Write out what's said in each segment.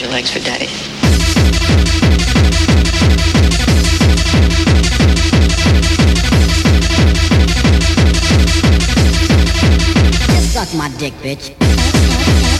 Your legs for daddy. Suck my dick, bitch.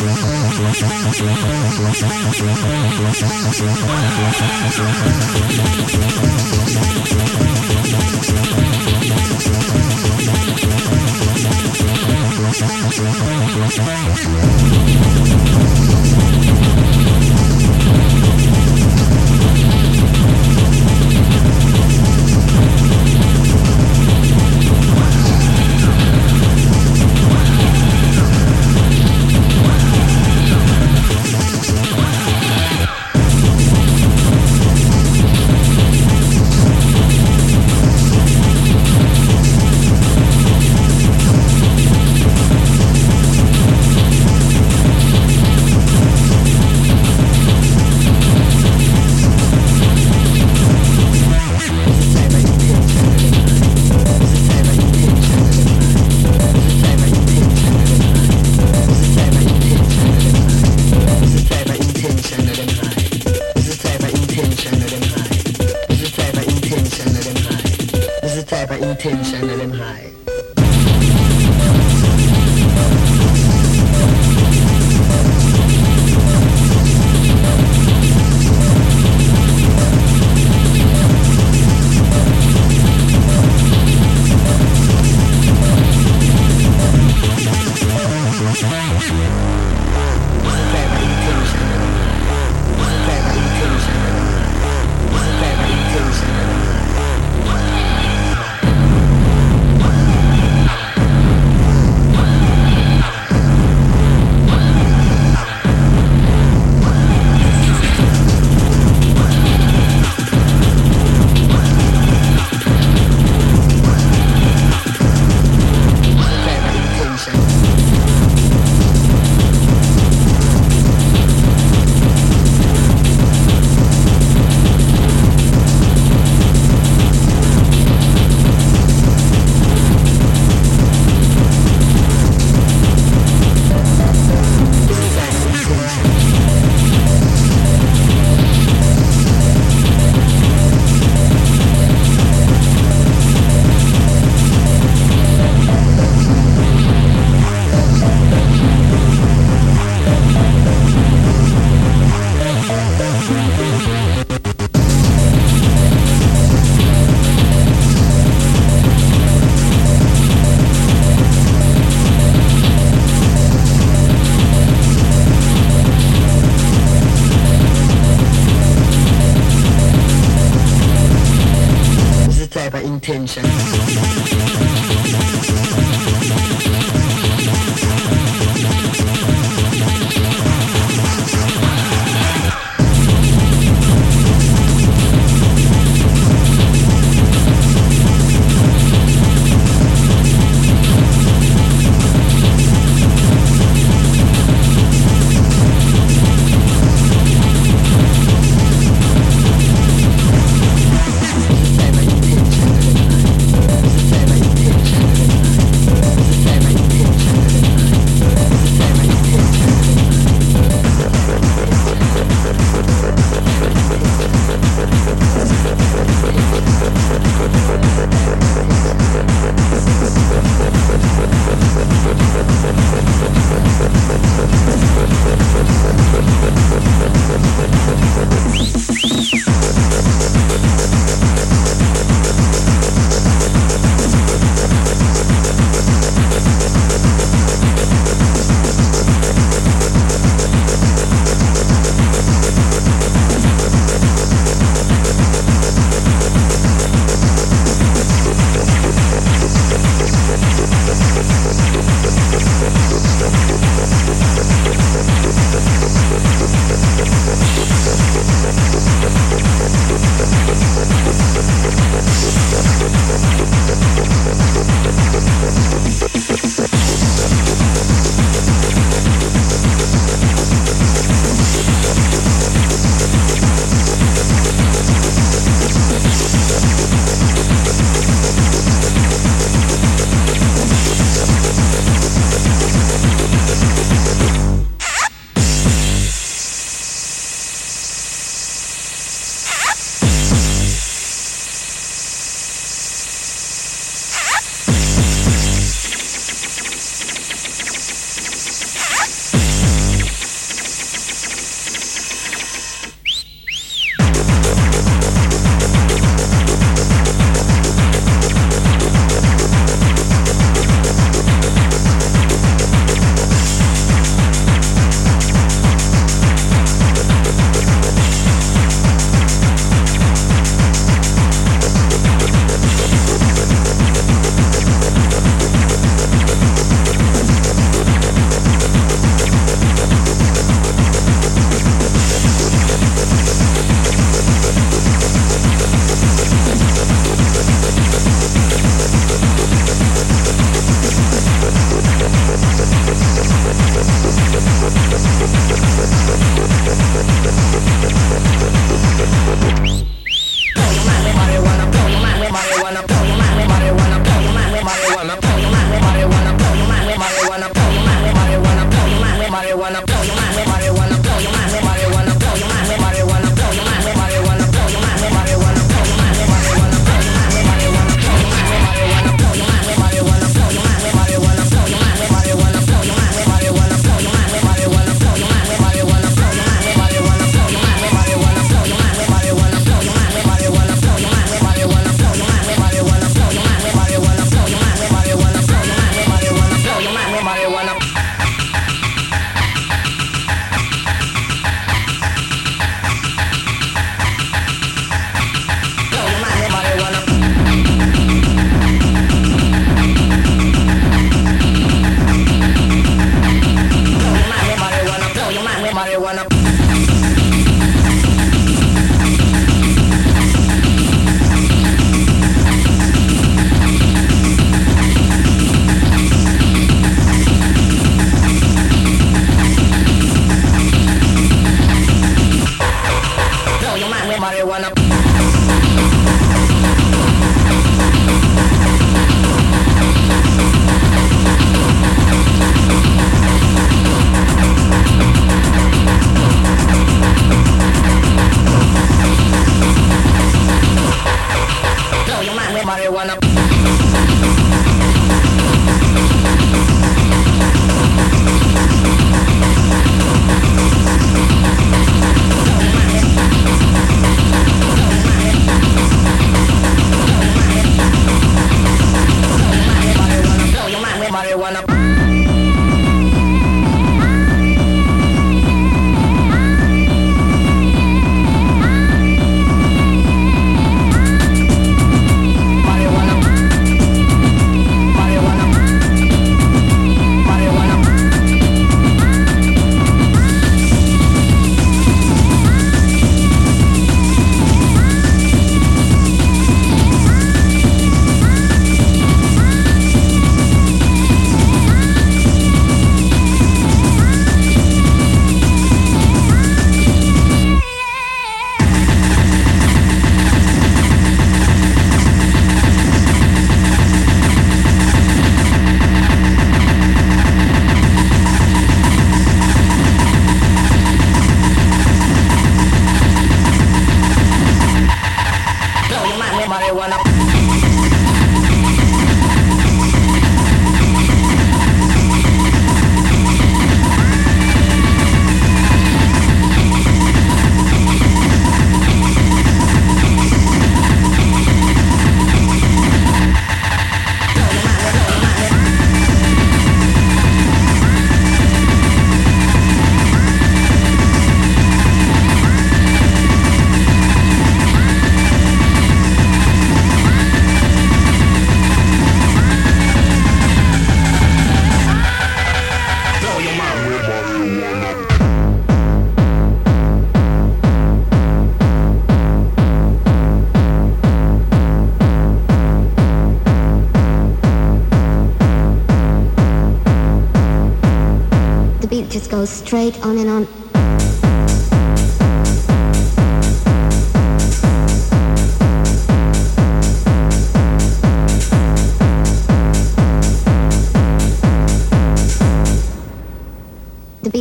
Thank you.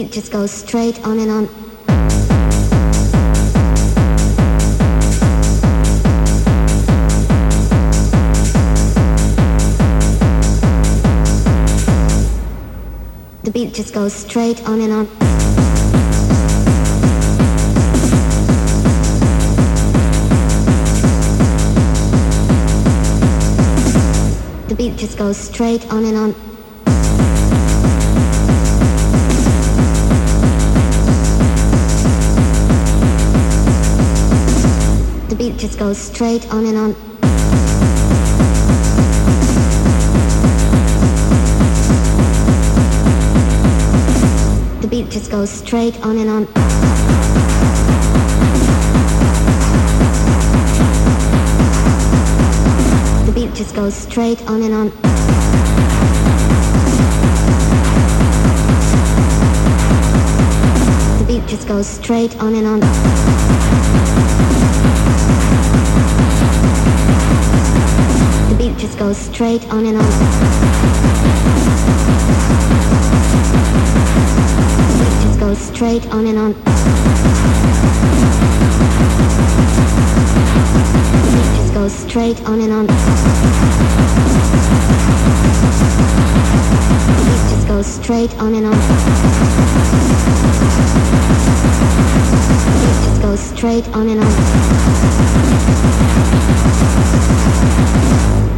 Beat just goes straight on and on. The beat just goes straight on and on. The beat just goes straight on and on. Just goes straight on and on. The beat just goes straight on and on. The beat just goes straight on and on. Just goes straight on and on. The beat just goes straight on and on goes straight on and on. It just goes straight on and on. It just goes straight on and on. It just goes straight on and on.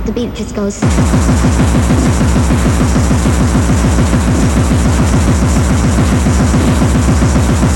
The beat just goes. そうそうそうそうそう。